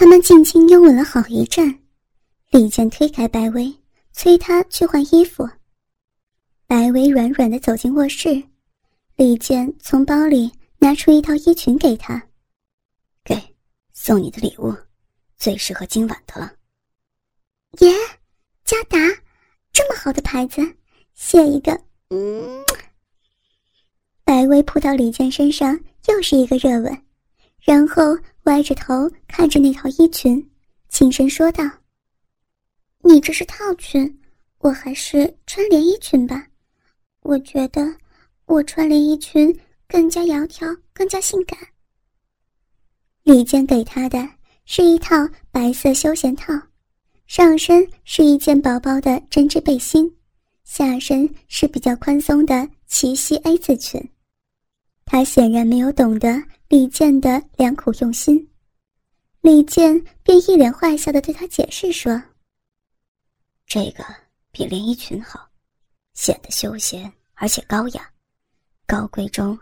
他们静静拥吻了好一阵。李健推开白薇，催她去换衣服。白薇软软的走进卧室，李健从包里拿出一套衣裙给她，给，送你的礼物，最适合今晚的了。耶，嘉达，这么好的牌子，谢一个。嗯。白薇扑到李健身上，又是一个热吻，然后歪着头看着那套衣裙，轻声说道：“你这是套裙，我还是穿连衣裙吧。我觉得我穿连衣裙更加窈窕，更加性感。”李健给他的是一套白色休闲套，上身是一件薄薄的针织背心，下身是比较宽松的齐膝 A 字裙。他显然没有懂得李健的良苦用心，李健便一脸坏笑的对他解释说：“这个比连衣裙好，显得休闲而且高雅，高贵中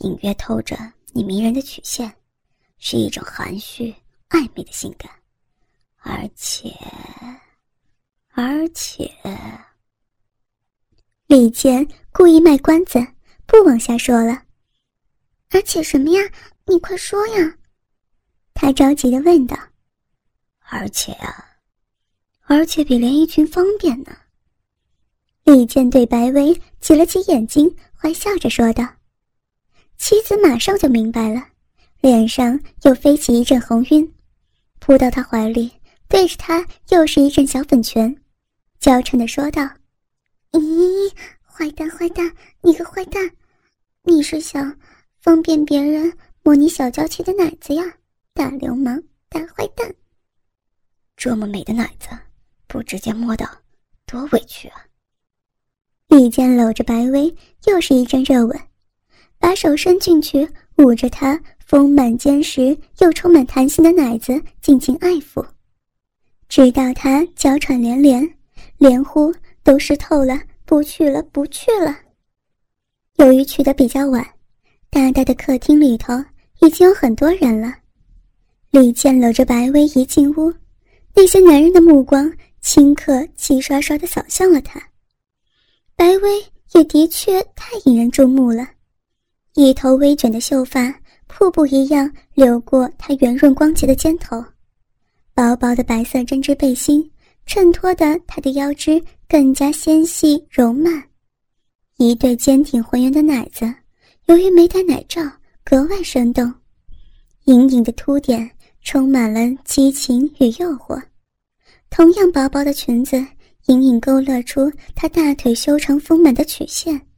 隐约透着你迷人的曲线，是一种含蓄暧昧的性感，而且，而且……”李健故意卖关子，不往下说了。而且什么呀？你快说呀！他着急的问道。而且啊，而且比连衣裙方便呢。李健对白薇挤了挤眼睛，坏笑着说道。妻子马上就明白了，脸上又飞起一阵红晕，扑到他怀里，对着他又是一阵小粉拳，娇嗔的说道：“咦，坏蛋，坏蛋，你个坏蛋，你是想……”方便别人摸你小娇气的奶子呀，大流氓，大坏蛋！这么美的奶子，不直接摸到，多委屈啊！李健搂着白薇，又是一阵热吻，把手伸进去，捂着她丰满坚实又充满弹性的奶子，尽情爱抚，直到她娇喘连连，连呼都湿透了，不去了，不去了。由于去的比较晚。大大的客厅里头已经有很多人了。李健搂着白薇一进屋，那些男人的目光顷刻齐刷刷的扫向了他。白薇也的确太引人注目了，一头微卷的秀发瀑布一样流过她圆润光洁的肩头，薄薄的白色针织背心衬托的她的腰肢更加纤细柔曼，一对坚挺浑圆的奶子。由于没戴奶罩，格外生动，隐隐的凸点充满了激情与诱惑。同样薄薄的裙子，隐隐勾勒出她大腿修长丰满的曲线。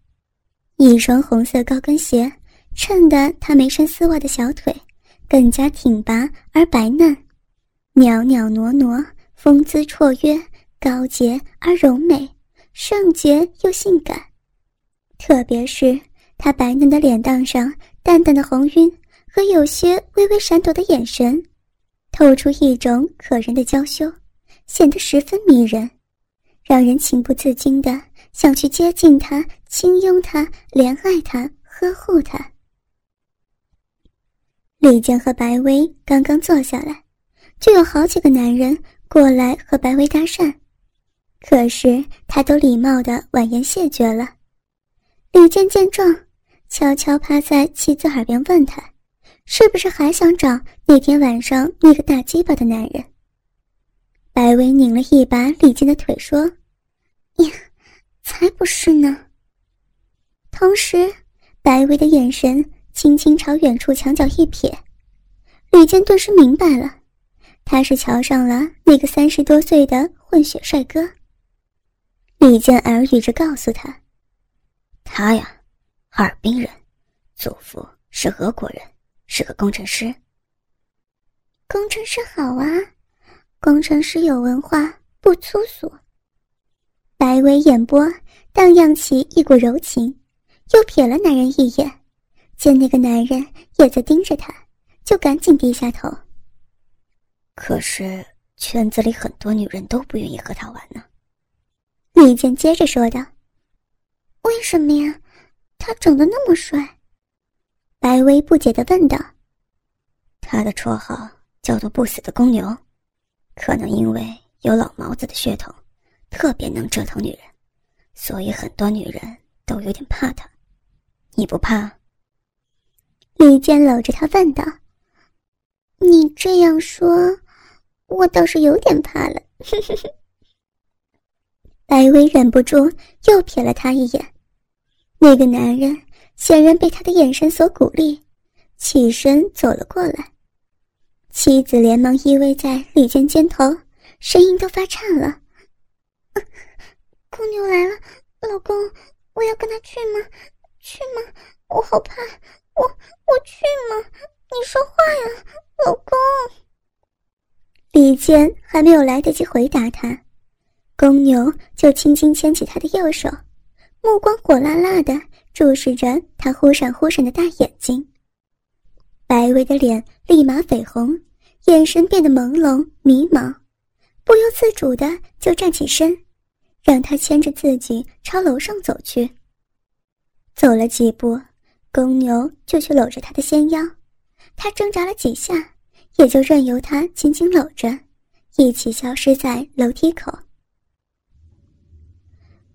一双红色高跟鞋衬得她没穿丝袜的小腿更加挺拔而白嫩，袅袅娜娜，风姿绰约，高洁而柔美，圣洁又性感。特别是。她白嫩的脸蛋上淡淡的红晕和有些微微闪躲的眼神，透出一种可人的娇羞，显得十分迷人，让人情不自禁的想去接近她、轻拥她、怜爱她、呵护她。李健和白薇刚刚坐下来，就有好几个男人过来和白薇搭讪，可是他都礼貌的婉言谢绝了。李健见状。悄悄趴在妻子耳边问他：“是不是还想找那天晚上那个大鸡巴的男人？”白薇拧了一把李健的腿说：“呀，才不是呢。”同时，白薇的眼神轻轻朝远处墙角一瞥，李健顿时明白了，他是瞧上了那个三十多岁的混血帅哥。李健耳语着告诉他：“他呀。”哈尔滨人，祖父是俄国人，是个工程师。工程师好啊，工程师有文化，不粗俗。白薇眼波荡漾起一股柔情，又瞥了男人一眼，见那个男人也在盯着他，就赶紧低下头。可是圈子里很多女人都不愿意和他玩呢。李健接着说道：“为什么呀？”他长得那么帅，白薇不解的问道：“他的绰号叫做不死的公牛，可能因为有老毛子的血统，特别能折腾女人，所以很多女人都有点怕他。你不怕？李健搂着他问道：“你这样说，我倒是有点怕了。”白薇忍不住又瞥了他一眼，那个男人显然被他的眼神所鼓励，起身走了过来。妻子连忙依偎在李健肩头，声音都发颤了：“公牛来了，老公，我要跟他去吗？去吗？我好怕。”我我去吗？你说话呀，老公。李健还没有来得及回答他，公牛就轻轻牵起他的右手，目光火辣辣的注视着他忽闪忽闪的大眼睛。白薇的脸立马绯红，眼神变得朦胧迷茫，不由自主的就站起身，让他牵着自己朝楼上走去。走了几步。公牛就去搂着他的纤腰，他挣扎了几下，也就任由他紧紧搂着，一起消失在楼梯口。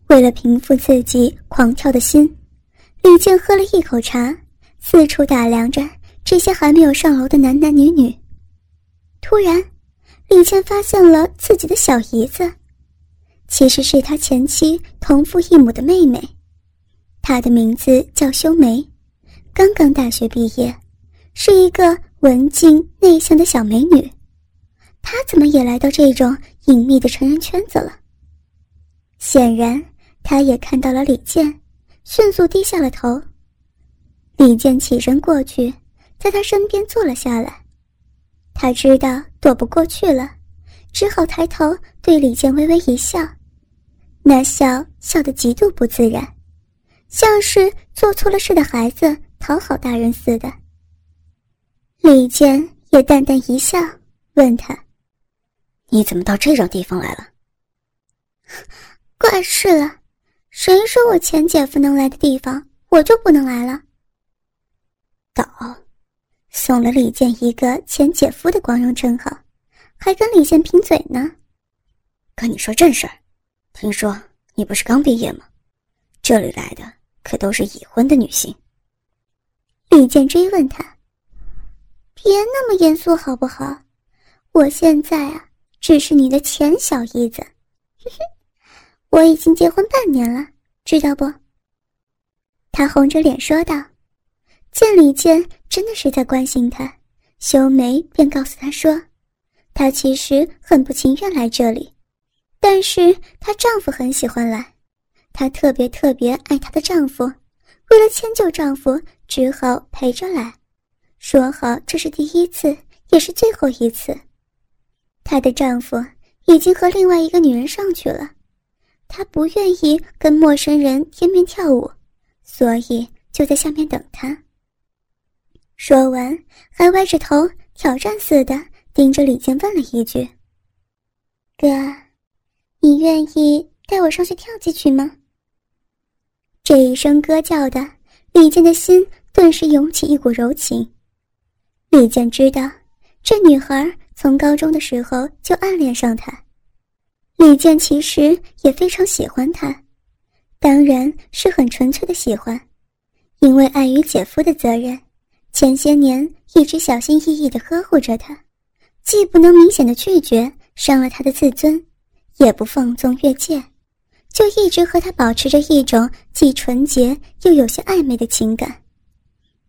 为了平复自己狂跳的心，李健喝了一口茶，四处打量着这些还没有上楼的男男女女。突然，李健发现了自己的小姨子，其实是他前妻同父异母的妹妹，她的名字叫修梅。刚刚大学毕业，是一个文静内向的小美女。她怎么也来到这种隐秘的成人圈子了？显然，她也看到了李健，迅速低下了头。李健起身过去，在他身边坐了下来。他知道躲不过去了，只好抬头对李健微微一笑，那笑笑得极度不自然，像是做错了事的孩子。讨好大人似的。李健也淡淡一笑，问他：“你怎么到这种地方来了？”“怪事了，谁说我前姐夫能来的地方，我就不能来了？”倒送了李健一个前姐夫的光荣称号，还跟李健贫嘴呢。跟你说正事儿，听说你不是刚毕业吗？这里来的可都是已婚的女性。李健追问他：“别那么严肃好不好？我现在啊，只是你的前小姨子，嘿 嘿我已经结婚半年了，知道不？”他红着脸说道。见李健真的是在关心他，修眉便告诉他说：“她其实很不情愿来这里，但是她丈夫很喜欢来，她特别特别爱她的丈夫。”为了迁就丈夫，只好陪着来，说好这是第一次，也是最后一次。她的丈夫已经和另外一个女人上去了，他不愿意跟陌生人贴面跳舞，所以就在下面等他。说完，还歪着头挑战似的盯着李健问了一句：“哥，你愿意带我上去跳几曲吗？”这一声歌叫的，李健的心顿时涌起一股柔情。李健知道，这女孩从高中的时候就暗恋上他。李健其实也非常喜欢她，当然是很纯粹的喜欢，因为碍于姐夫的责任，前些年一直小心翼翼地呵护着她，既不能明显的拒绝伤了他的自尊，也不放纵越界。就一直和他保持着一种既纯洁又有些暧昧的情感。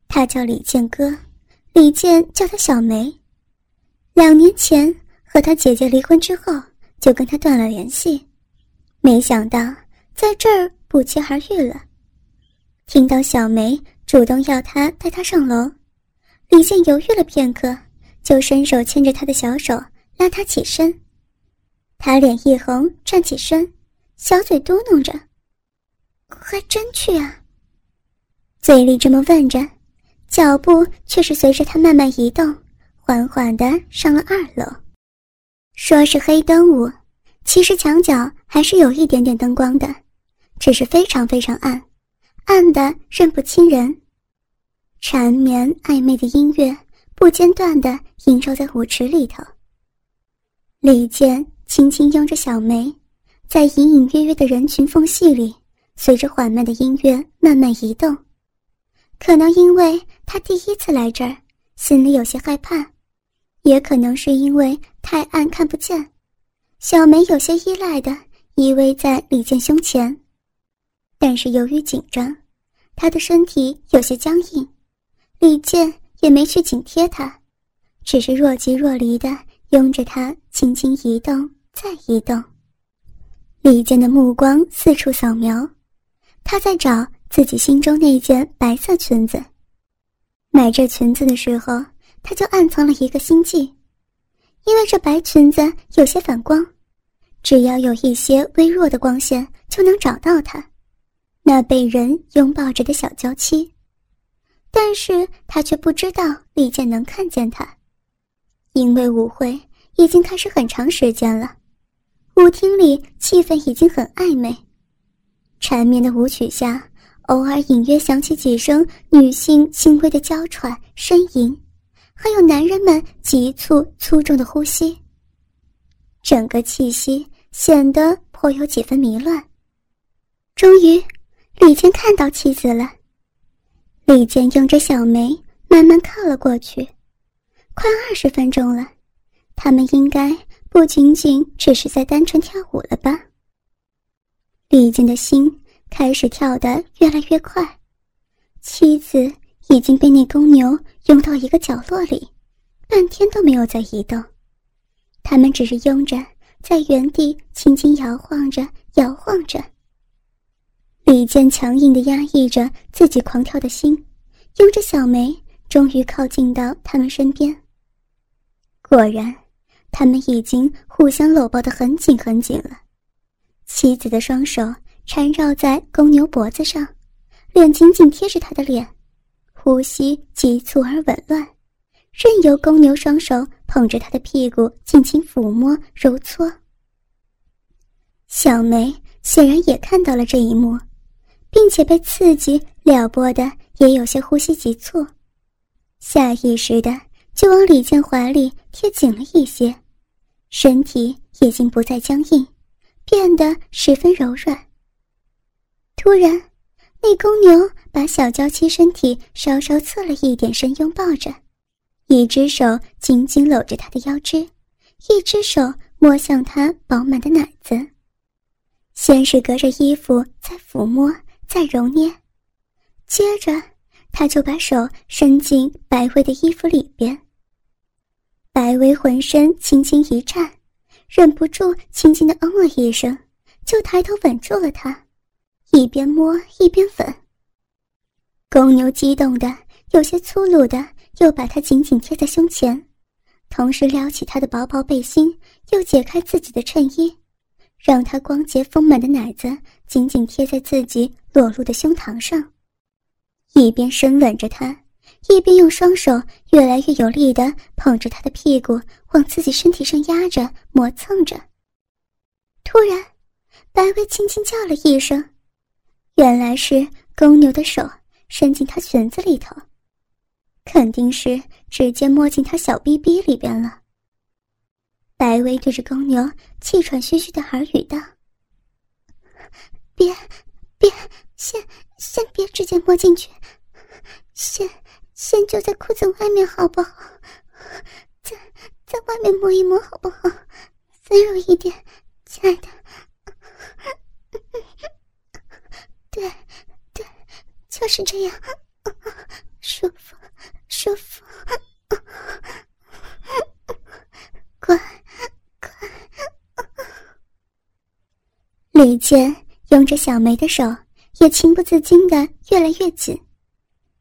他叫李健哥，李健叫他小梅。两年前和他姐姐离婚之后，就跟他断了联系。没想到在这儿不期而遇了。听到小梅主动要他带她上楼，李健犹豫了片刻，就伸手牵着她的小手，拉她起身。他脸一红，站起身。小嘴嘟囔着：“还真去啊！”嘴里这么问着，脚步却是随着他慢慢移动，缓缓的上了二楼。说是黑灯舞，其实墙角还是有一点点灯光的，只是非常非常暗，暗的认不清人。缠绵暧昧的音乐不间断的萦绕在舞池里头。李健轻轻拥着小梅，在隐隐约约的人群缝隙里，随着缓慢的音乐慢慢移动。可能因为他第一次来这儿，心里有些害怕，也可能是因为太暗看不见，小梅有些依赖的依偎在李健胸前。但是由于紧张，她的身体有些僵硬，李健也没去紧贴她，只是若即若离的拥着她，轻轻移动，再移动。李健的目光四处扫描，他在找。自己心中那件白色裙子，买这裙子的时候，他就暗藏了一个心计，因为这白裙子有些反光，只要有一些微弱的光线，就能找到她，那被人拥抱着的小娇妻。但是他却不知道李健能看见他，因为舞会已经开始很长时间了，舞厅里气氛已经很暧昧，缠绵的舞曲下。偶尔隐约响起几声女性轻微的娇喘、呻吟，还有男人们急促粗重的呼吸。整个气息显得颇有几分迷乱。终于，李健看到妻子了。李健用着小梅慢慢靠了过去，快二十分钟了，他们应该不仅仅只是在单纯跳舞了吧？李健的心。开始跳得越来越快，妻子已经被那公牛拥到一个角落里，半天都没有再移动。他们只是拥着，在原地轻轻摇晃着，摇晃着。李健强硬地压抑着自己狂跳的心，拥着小梅，终于靠近到他们身边。果然，他们已经互相搂抱得很紧很紧了。妻子的双手。缠绕在公牛脖子上，脸紧紧贴着他的脸，呼吸急促而紊乱，任由公牛双手捧着他的屁股尽情抚摸揉搓。小梅显然也看到了这一幕，并且被刺激撩拨的也有些呼吸急促，下意识的就往李健怀里贴紧了一些，身体已经不再僵硬，变得十分柔软。突然，那公牛把小娇妻身体稍稍侧了一点身，拥抱着，一只手紧紧搂着她的腰肢，一只手摸向她饱满的奶子。先是隔着衣服在抚摸，再揉捏，接着他就把手伸进白薇的衣服里边。白薇浑身轻轻一颤，忍不住轻轻的嗯了一声，就抬头吻住了她。一边摸一边吻，公牛激动的有些粗鲁的，又把他紧紧贴在胸前，同时撩起他的薄薄背心，又解开自己的衬衣，让他光洁丰满的奶子紧紧贴在自己裸露的胸膛上，一边深吻着他，一边用双手越来越有力的捧着他的屁股往自己身体上压着磨蹭着。突然，白薇轻轻叫了一声。原来是公牛的手伸进她裙子里头，肯定是直接摸进她小逼逼里边了。白薇对着公牛气喘吁吁的耳语道：“别，别，先先别直接摸进去，先先就在裤子外面好不好？在在外面摸一摸好不好？温柔一点，亲爱的。”对，对，就是这样，舒服，舒服，乖，乖。李健拥着小梅的手也情不自禁的越来越紧，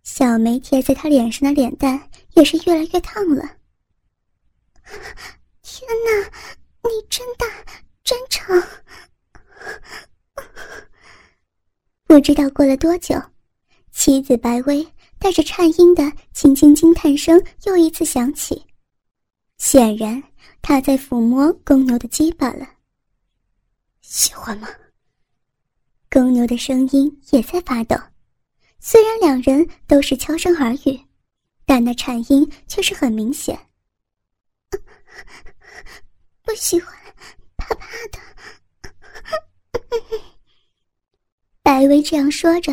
小梅贴在他脸上的脸蛋也是越来越烫了。天哪，你真大，真长！不知道过了多久，妻子白薇带着颤音的轻轻惊叹声又一次响起。显然，她在抚摸公牛的鸡巴了。喜欢吗？公牛的声音也在发抖。虽然两人都是悄声耳语，但那颤音却是很明显。不喜欢，怕怕的。白薇这样说着，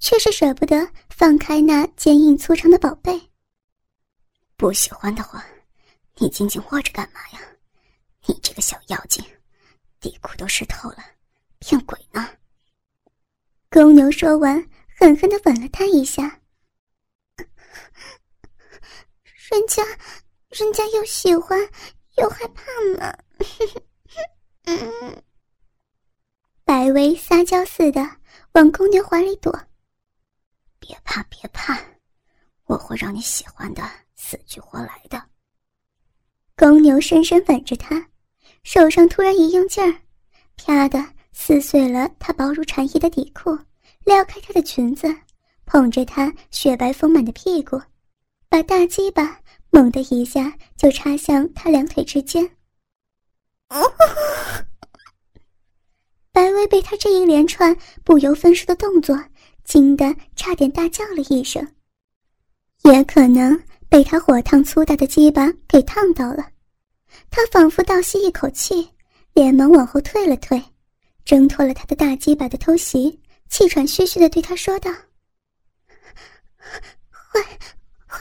却是舍不得放开那坚硬粗长的宝贝。不喜欢的话，你紧紧握着干嘛呀？你这个小妖精，底裤都湿透了，骗鬼呢！公牛说完，狠狠的吻了他一下。人家，人家又喜欢又害怕呢。白薇撒娇似的往公牛怀里躲。别怕，别怕，我会让你喜欢的死去活来的。公牛深深吻着她，手上突然一用劲儿，啪的撕碎了她薄如蝉翼的底裤，撩开她的裙子，捧着她雪白丰满的屁股，把大鸡巴猛的一下就插向她两腿之间。被他这一连串不由分说的动作惊得差点大叫了一声，也可能被他火烫粗大的鸡巴给烫到了，他仿佛倒吸一口气，连忙往后退了退，挣脱了他的大鸡巴的偷袭，气喘吁吁的对他说道：“坏坏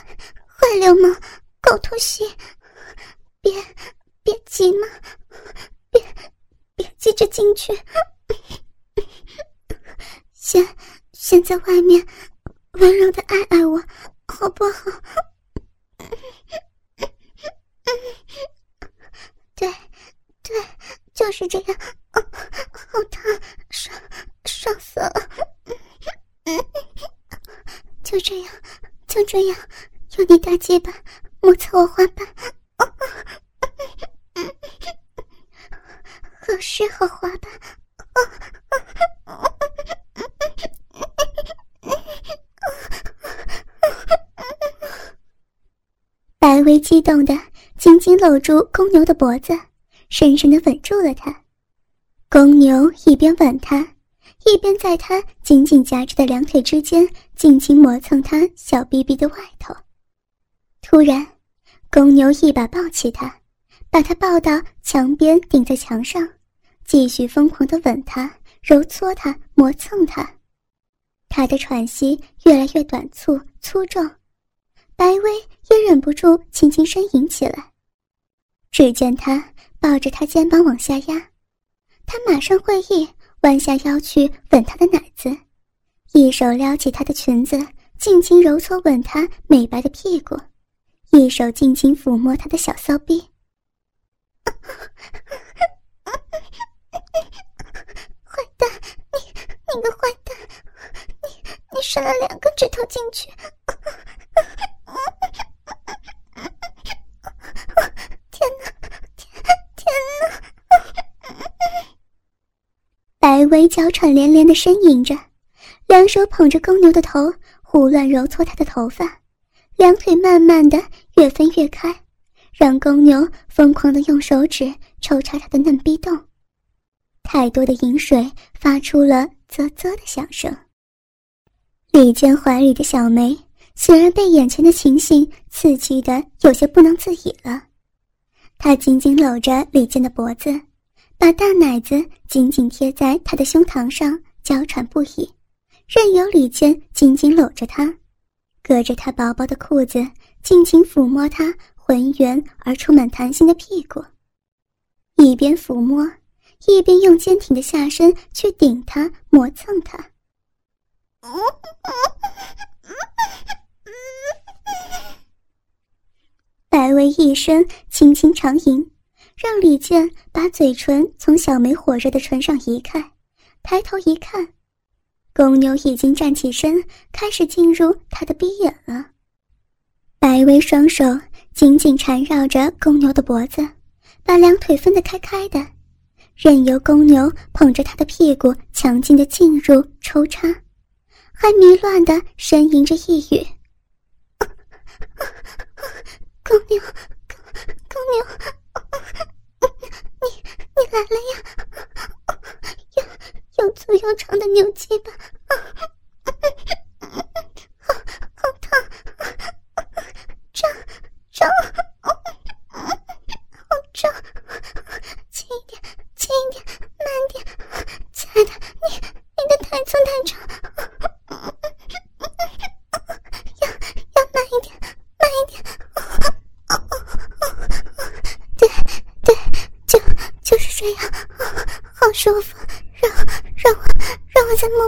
坏流氓，狗偷袭，别别急嘛。”别，别急着进去，先先在外面温柔的爱爱我，好不好？对，对，就是这样，好烫，爽，爽死了！就这样，就这样，用你大鸡巴摩擦我花瓣。好湿好滑微？激动的紧紧搂住公牛的脖子，深深的吻住了他。公牛一边吻他，一边在他紧紧夹着的两腿之间尽情磨蹭他小逼逼的外头。突然，公牛一把抱起他。把他抱到墙边，顶在墙上，继续疯狂的吻他、揉搓他、磨蹭他。他的喘息越来越短促、粗重，白薇也忍不住轻轻呻吟起来。只见他抱着他肩膀往下压，他马上会意，弯下腰去吻他的奶子，一手撩起他的裙子，尽情揉搓吻他美白的屁股，一手尽情抚摸他的小骚逼。坏蛋，你你个坏蛋，你你伸了两个指头进去！天哪，天天哪！白薇娇喘连连的呻吟着，两手捧着公牛的头，胡乱揉搓他的头发，两腿慢慢的越分越开。让公牛疯狂的用手指抽插他的嫩逼洞，太多的饮水发出了啧啧的响声。李健怀里的小梅显然被眼前的情形刺激的有些不能自已了，她紧紧搂着李健的脖子，把大奶子紧紧贴在他的胸膛上，娇喘不已，任由李健紧紧搂着她，隔着他薄薄的裤子尽情抚摸他。浑圆而充满弹性的屁股，一边抚摸，一边用坚挺的下身去顶他、磨蹭他。白薇一声轻轻长吟，让李健把嘴唇从小梅火热的唇上移开，抬头一看，公牛已经站起身，开始进入他的鼻眼了。白薇双手。紧紧缠绕着公牛的脖子，把两腿分得开开的，任由公牛捧着他的屁股强劲的进入抽插，还迷乱的呻吟着一语：“ 公牛，公牛，你你来了呀！又又粗又长的牛鸡巴，烫！”重，轻一点，轻一点，慢点，亲爱的，你你的太粗太长，要要慢一点，慢一点，对对，就就是这样，好舒服，让让我让我再摸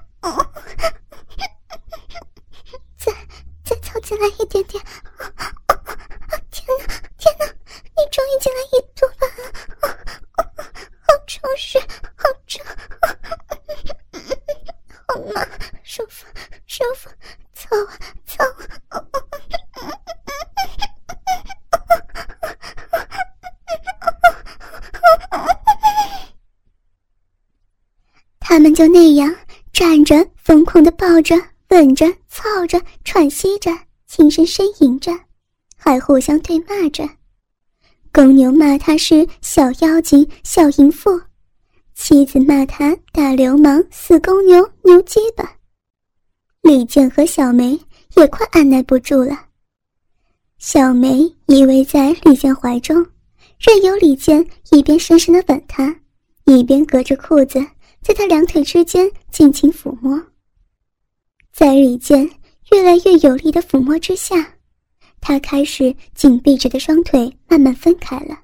着、吻着、操着、喘息着、轻声呻吟着，还互相对骂着。公牛骂他是小妖精、小淫妇，妻子骂他大流氓、死公牛、牛鸡巴。李健和小梅也快按耐不住了，小梅依偎在李健怀中，任由李健一边深深的吻她，一边隔着裤子。在他两腿之间尽情抚摸，在李健越来越有力的抚摸之下，他开始紧闭着的双腿慢慢分开了，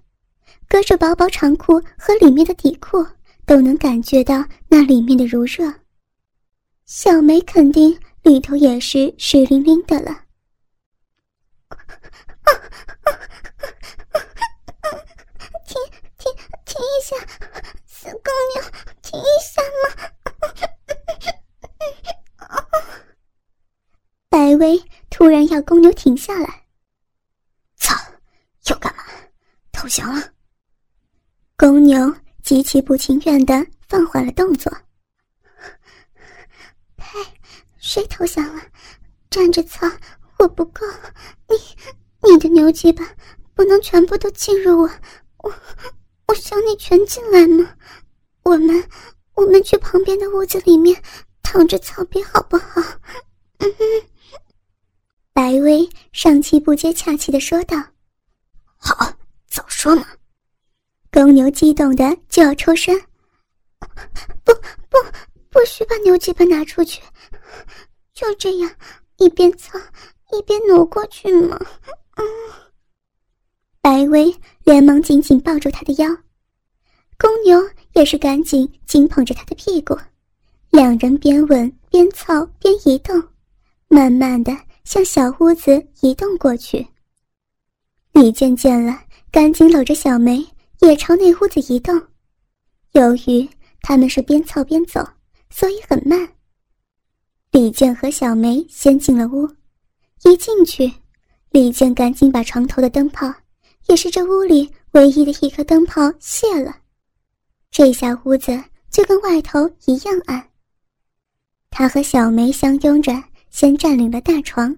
隔着薄薄长裤和里面的底裤都能感觉到那里面的如热。小梅肯定里头也是湿淋淋的了。停停停一下，死公牛！停一下嘛！白薇突然要公牛停下来。操！又干嘛？投降了？公牛极其不情愿的放缓了动作。呸！谁投降了？站着操！我不够。你你的牛鸡巴不能全部都进入我，我我想你全进来吗？我们，我们去旁边的屋子里面躺着草皮好不好？嗯哼。白薇上气不接下气的说道：“好，早说嘛！”公牛激动的就要抽身，不不，不许把牛鸡巴拿出去，就这样一边操一边挪过去嘛。嗯。白薇连忙紧紧抱住他的腰。公牛也是赶紧紧捧着他的屁股，两人边吻边操边移动，慢慢的向小屋子移动过去。李健见了，赶紧搂着小梅也朝那屋子移动。由于他们是边操边走，所以很慢。李健和小梅先进了屋，一进去，李健赶紧把床头的灯泡，也是这屋里唯一的一颗灯泡卸了。这下屋子就跟外头一样暗。他和小梅相拥着，先占领了大床，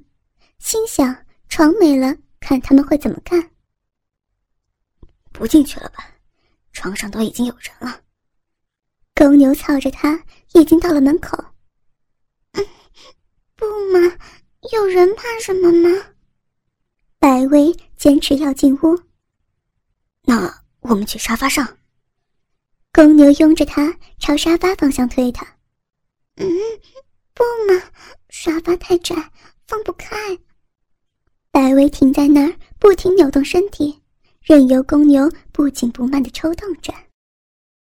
心想：床没了，看他们会怎么干。不进去了吧？床上都已经有人了。公牛操着他，已经到了门口。不嘛，有人怕什么吗？白薇坚持要进屋。那我们去沙发上。公牛拥着他朝沙发方向推他，嗯，不嘛，沙发太窄，放不开。白薇停在那儿，不停扭动身体，任由公牛不紧不慢的抽动着。